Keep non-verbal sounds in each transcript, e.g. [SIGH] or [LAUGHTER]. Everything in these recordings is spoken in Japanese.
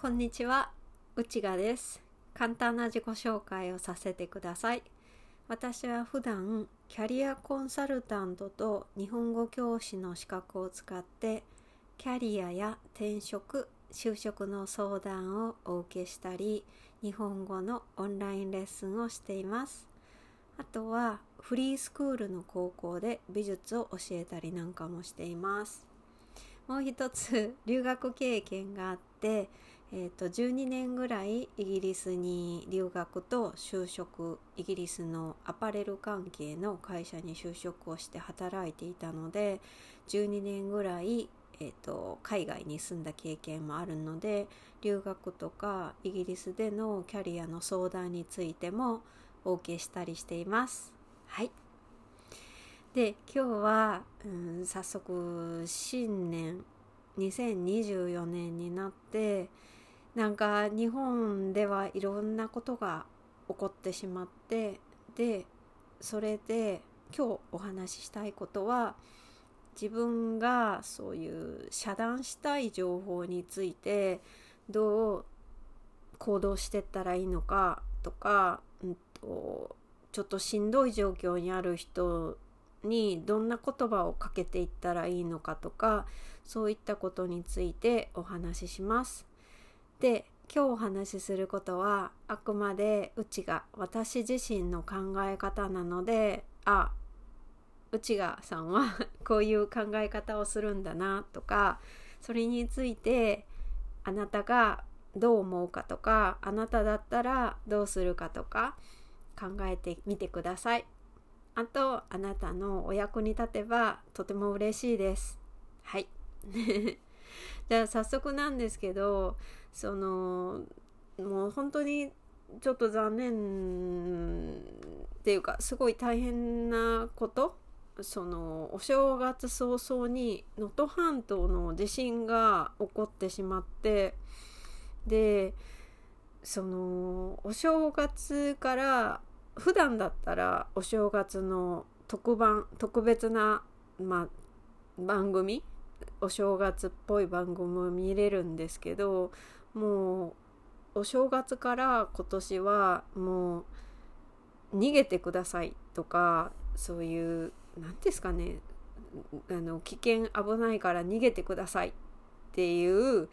こんにちは、内賀です。簡単な自己紹介をさせてください。私は普段キャリアコンサルタントと日本語教師の資格を使ってキャリアや転職、就職の相談をお受けしたり、日本語のオンラインレッスンをしています。あとはフリースクールの高校で美術を教えたりなんかもしています。もう一つ留学経験があって、えー、と12年ぐらいイギリスに留学と就職イギリスのアパレル関係の会社に就職をして働いていたので12年ぐらい、えー、と海外に住んだ経験もあるので留学とかイギリスでのキャリアの相談についてもお受けしたりしています。はいで今日は、うん、早速新年2024年になってなんか日本ではいろんなことが起こってしまってでそれで今日お話ししたいことは自分がそういう遮断したい情報についてどう行動してったらいいのかとか、うんと、ちょっとしんどい状況にある人にどんな言葉をかけていったらいいのかとかそういったことについてお話しします。で今日お話しすることはあくまでうちが私自身の考え方なのであ内賀さんは [LAUGHS] こういう考え方をするんだなとかそれについてあなたがどう思うかとかあなただったらどうするかとか考えてみてください。あとあなたのお役に立てばとても嬉しいです。はい。じゃあ早速なんですけどそのもう本当にちょっと残念っていうかすごい大変なこと？そのお正月早々に能登半島の地震が起こってしまってでそのお正月から普段だったらお正月の特番特別な、ま、番組お正月っぽい番組を見れるんですけどもうお正月から今年はもう逃げてくださいとかそういう何ですかねあの危険危ないから逃げてくださいっていう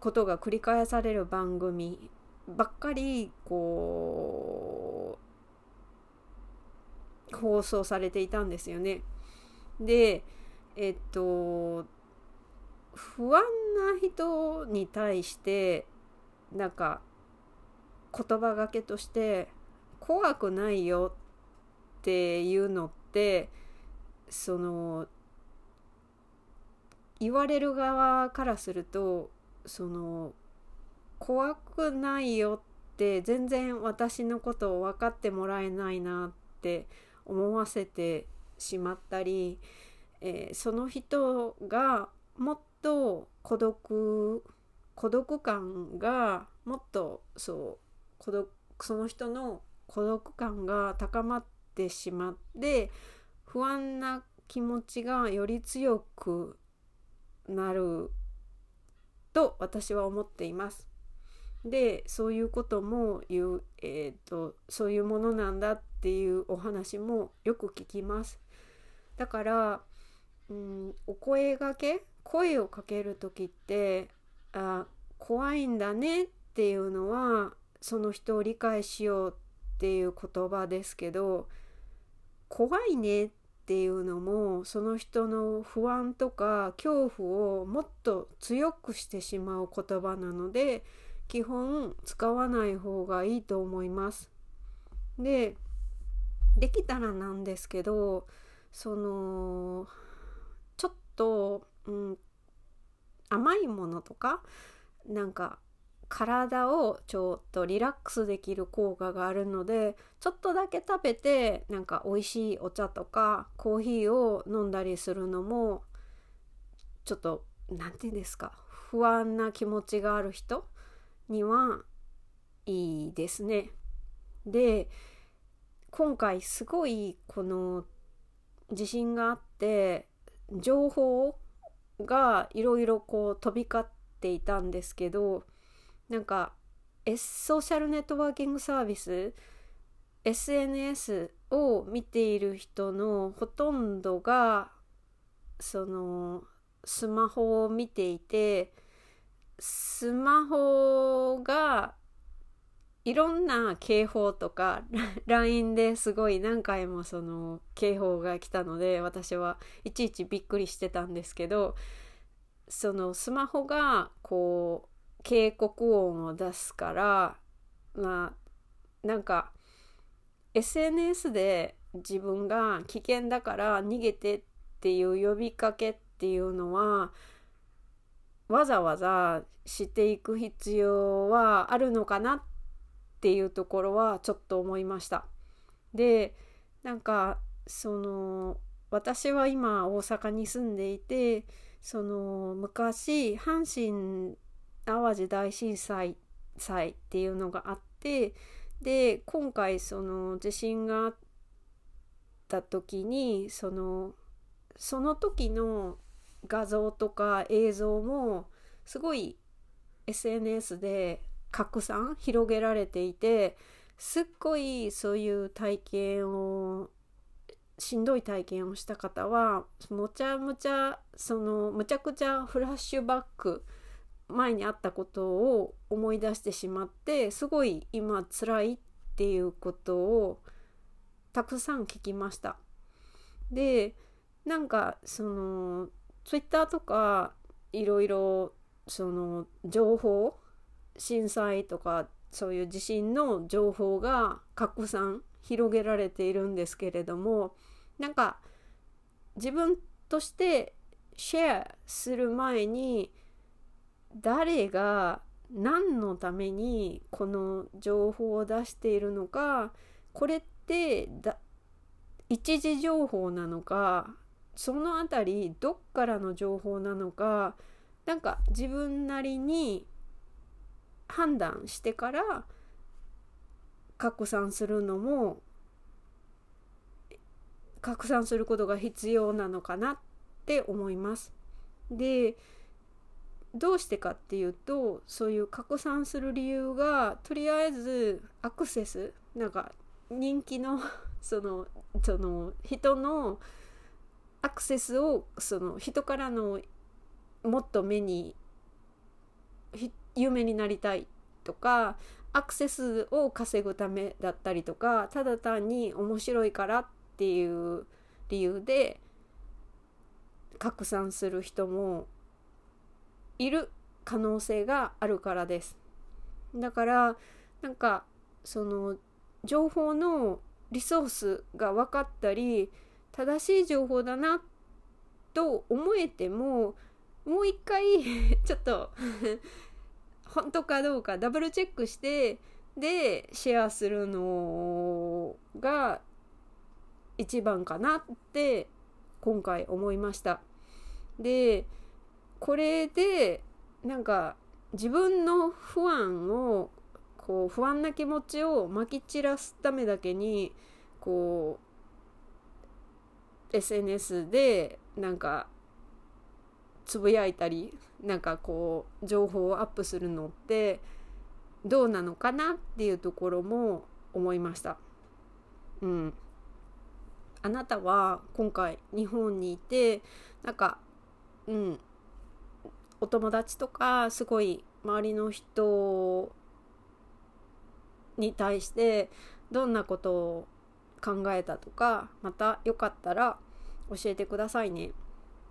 ことが繰り返される番組ばっかりこう放送されていたんですよね。でえっと不安な人に対してなんか言葉がけとして怖くないよっていうのってその言われる側からするとその怖くないよって全然私のことを分かってもらえないなって思わせてしまったり、えー、その人がもっと孤独孤独感がもっとそう孤独その人の孤独感が高まってしまって不安な気持ちがより強くなると私は思っています。でそういうことも言う、えーと、そういうものなんだっていうお話もよく聞きます。だから、うん、お声がけ声をかける時ってあ怖いんだねっていうのはその人を理解しようっていう言葉ですけど怖いねっていうのもその人の不安とか恐怖をもっと強くしてしまう言葉なので基本使わない方がいいと思います。でできたらなんですけどそのと、うん、甘いものとかなんか体をちょっとリラックスできる効果があるのでちょっとだけ食べてなんか美味しいお茶とかコーヒーを飲んだりするのもちょっと何て言うんですか不安な気持ちがある人にはいいですね。で今回すごいこの地震があって情報がいろいろこう飛び交っていたんですけどなんか、S、ソーシャルネットワーキングサービス SNS を見ている人のほとんどがそのスマホを見ていてスマホがいろんな警報とか [LAUGHS] LINE ですごい何回もその警報が来たので私はいちいちびっくりしてたんですけどそのスマホがこう警告音を出すからまあなんか SNS で自分が危険だから逃げてっていう呼びかけっていうのはわざわざしていく必要はあるのかなってっていうところはちょっと思いました。でなんかその私は今大阪に住んでいてその昔阪神・淡路大震災災っていうのがあってで今回その地震があった時にそのその時の画像とか映像もすごい SNS で拡散広げられていてすっごいそういう体験をしんどい体験をした方はむちゃむちゃそのむちゃくちゃフラッシュバック前にあったことを思い出してしまってすごい今辛いっていうことをたくさん聞きました。でなんかその Twitter とかいろいろその情報震災とかそういう地震の情報が拡散広げられているんですけれどもなんか自分としてシェアする前に誰が何のためにこの情報を出しているのかこれってだ一時情報なのかその辺りどっからの情報なのかなんか自分なりに判断してから拡散するのも拡散することが必要なのかなって思います。でどうしてかっていうとそういう拡散する理由がとりあえずアクセスなんか人気の [LAUGHS] そのその人のアクセスをその人からのもっと目に有名になりたいとかアクセスを稼ぐためだったりとかただ単に面白いからっていう理由で拡散する人もいる可能性があるからです。だからなんかその情報のリソースが分かったり正しい情報だなと思えてももう一回 [LAUGHS] ちょっと本当かどうかダブルチェックしてでシェアするのが一番かなって今回思いました。でこれでなんか自分の不安をこう不安な気持ちをまき散らすためだけにこう SNS でなんかつぶやいたりなんかこう情報をアップするのってどうなのかなっていうところも思いました。うん、あなたは今回日本にいてなんかうんお友達とかすごい周りの人に対してどんなことを考えたとかまたよかったら教えてくださいね。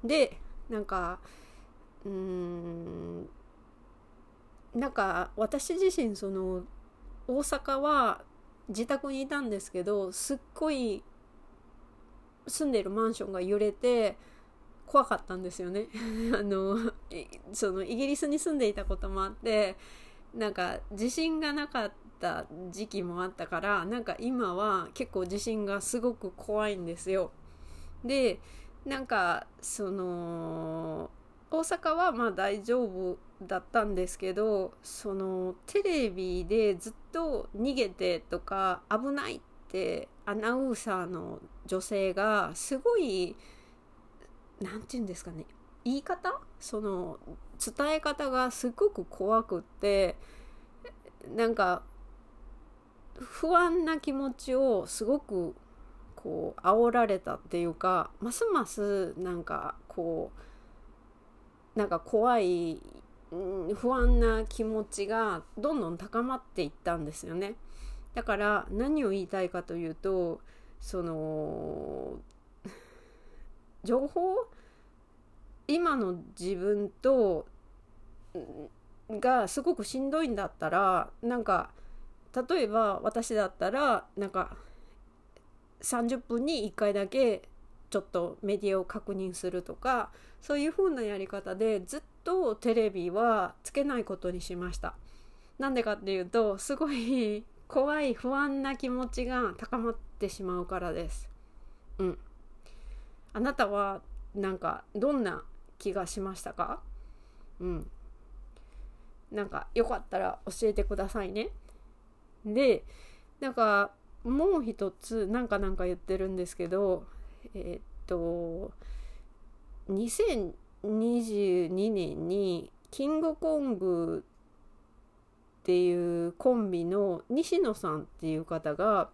でなんかうーんなんか私自身その大阪は自宅にいたんですけどすっごい住んでるマンションが揺れて怖かったんですよね。[LAUGHS] あのそのイギリスに住んでいたこともあってなんか地震がなかった時期もあったからなんか今は結構地震がすごく怖いんですよ。でなんかその大阪はまあ大丈夫だったんですけどそのテレビでずっと逃げてとか危ないってアナウンサーの女性がすごい何て言うんですかね言い方？その伝え方がすごく怖くってなんか不安な気持ちをすごくこう煽られたっていうかますますなんかこうなんか怖い不安な気持ちがどんどん高まっていったんですよね。だから何を言いたいかというとその情報今の自分とがすごくしんどいんだったらなんか例えば私だったらなんか30分に1回だけちょっとメディアを確認するとかそういう風なやり方でずっとテレビはつけないことにしました。なんでかっていうとすごい怖い不安な気持ちが高まってしまうからです。うん。あなたはなんかどんな気がしましたか？うん。なんかよかったら教えてくださいね。で、なんかもう一つなんかなんか言ってるんですけど、え、っと、2022年にキングコングっていうコンビの西野さんっていう方が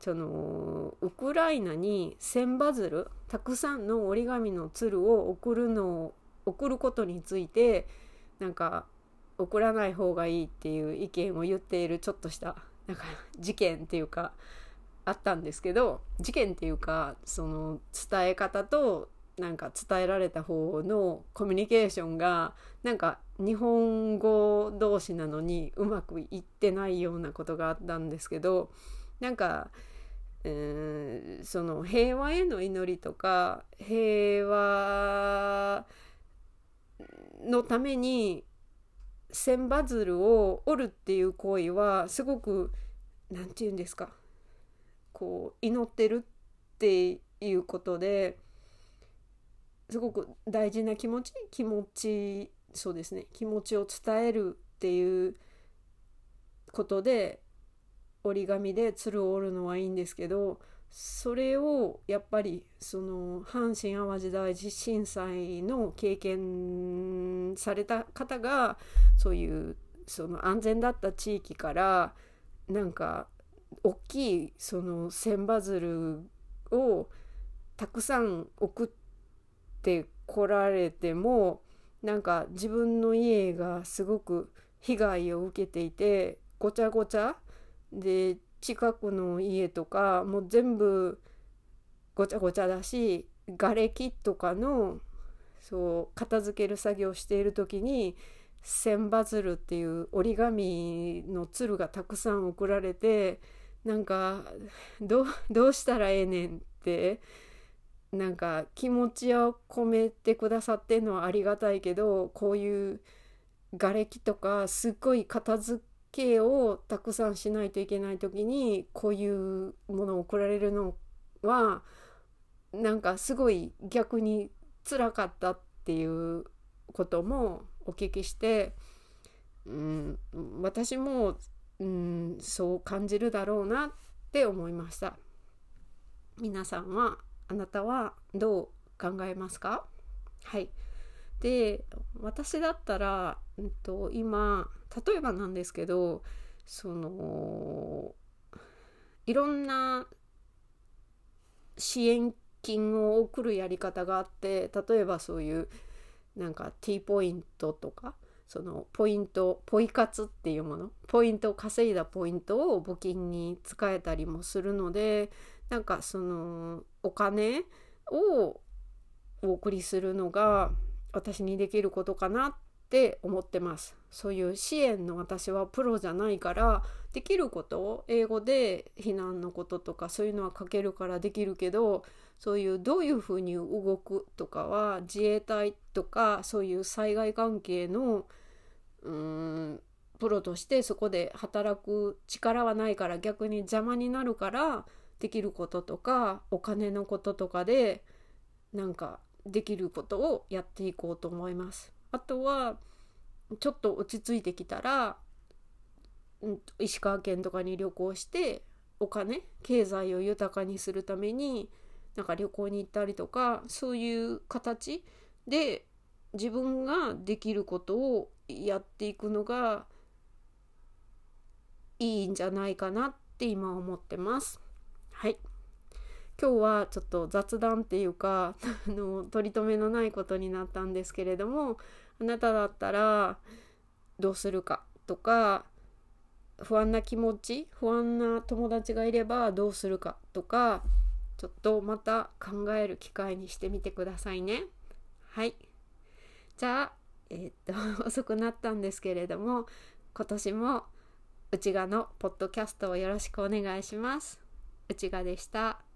そのウクライナに千羽鶴たくさんの折り紙の鶴を送るのを送ることについてなんか送らない方がいいっていう意見を言っているちょっとしたなんか事件っていうかあったんですけど事件っていうかその伝え方となんか伝えられた方のコミュニケーションがなんか日本語同士なのにうまくいってないようなことがあったんですけどなんかうんその平和への祈りとか平和のために千羽鶴を折るっていう行為はすごく何て言うんですかこう祈ってるっていうことですごく大事な気持ち気持ちそうですね気持ちを伝えるっていうことで折り紙で鶴を折るのはいいんですけどそれをやっぱりその阪神・淡路大震災の経験された方がそういうその安全だった地域からなんか大きいその千羽鶴をたくさん送ってこられてもなんか自分の家がすごく被害を受けていてごちゃごちゃで近くの家とかもう全部ごちゃごちゃだし瓦礫とかのそう片付ける作業をしている時に千羽鶴っていう折り紙の鶴がたくさん送られてなんかどうしたらええねんってなんか気持ちを込めてくださってんのはありがたいけどこういう瓦礫とかすっごい片付けをたくさんしないといけない時にこういうものを送られるのはなんかすごい逆につらかったっていうこともお聞きして、うん、私も、うん、そう感じるだろうなって思いました。皆さんはあなたはどう考えますか？はいで私だったら、うんと、今例えばなんですけどそのいろんな支援金を送るやり方があって例えばそういうなんか T ポイントとかそのポイントポイ活っていうものポイントを稼いだポイントを募金に使えたりもするのでなんかそのお金をお送りするのが私にできることかなって思ってます。そういう支援の私はプロじゃないからできることを英語で避難のこととかそういうのは書けるからできるけどそういうどういうふうに動くとかは自衛隊とかそういう災害関係のうんプロとしてそこで働く力はないから逆に邪魔になるからできることとかお金のこととかでなんかできることをやっていこうと思います。あとはちょっと落ち着いてきたら、ん、石川県とかに旅行してお金経済を豊かにするためになんか旅行に行ったりとかそういう形で自分ができることをやっていくのがいいんじゃないかなって今思ってます。はい。今日はちょっと雑談っていうか [LAUGHS] あの取り留めのないことになったんですけれどもあなただったらどうするかとか不安な気持ち不安な友達がいればどうするかとかちょっとまた考える機会にしてみてくださいね。はい。じゃあ、えー、っと [LAUGHS] 遅くなったんですけれども今年も内側のポッドキャストをよろしくお願いします。内側でした。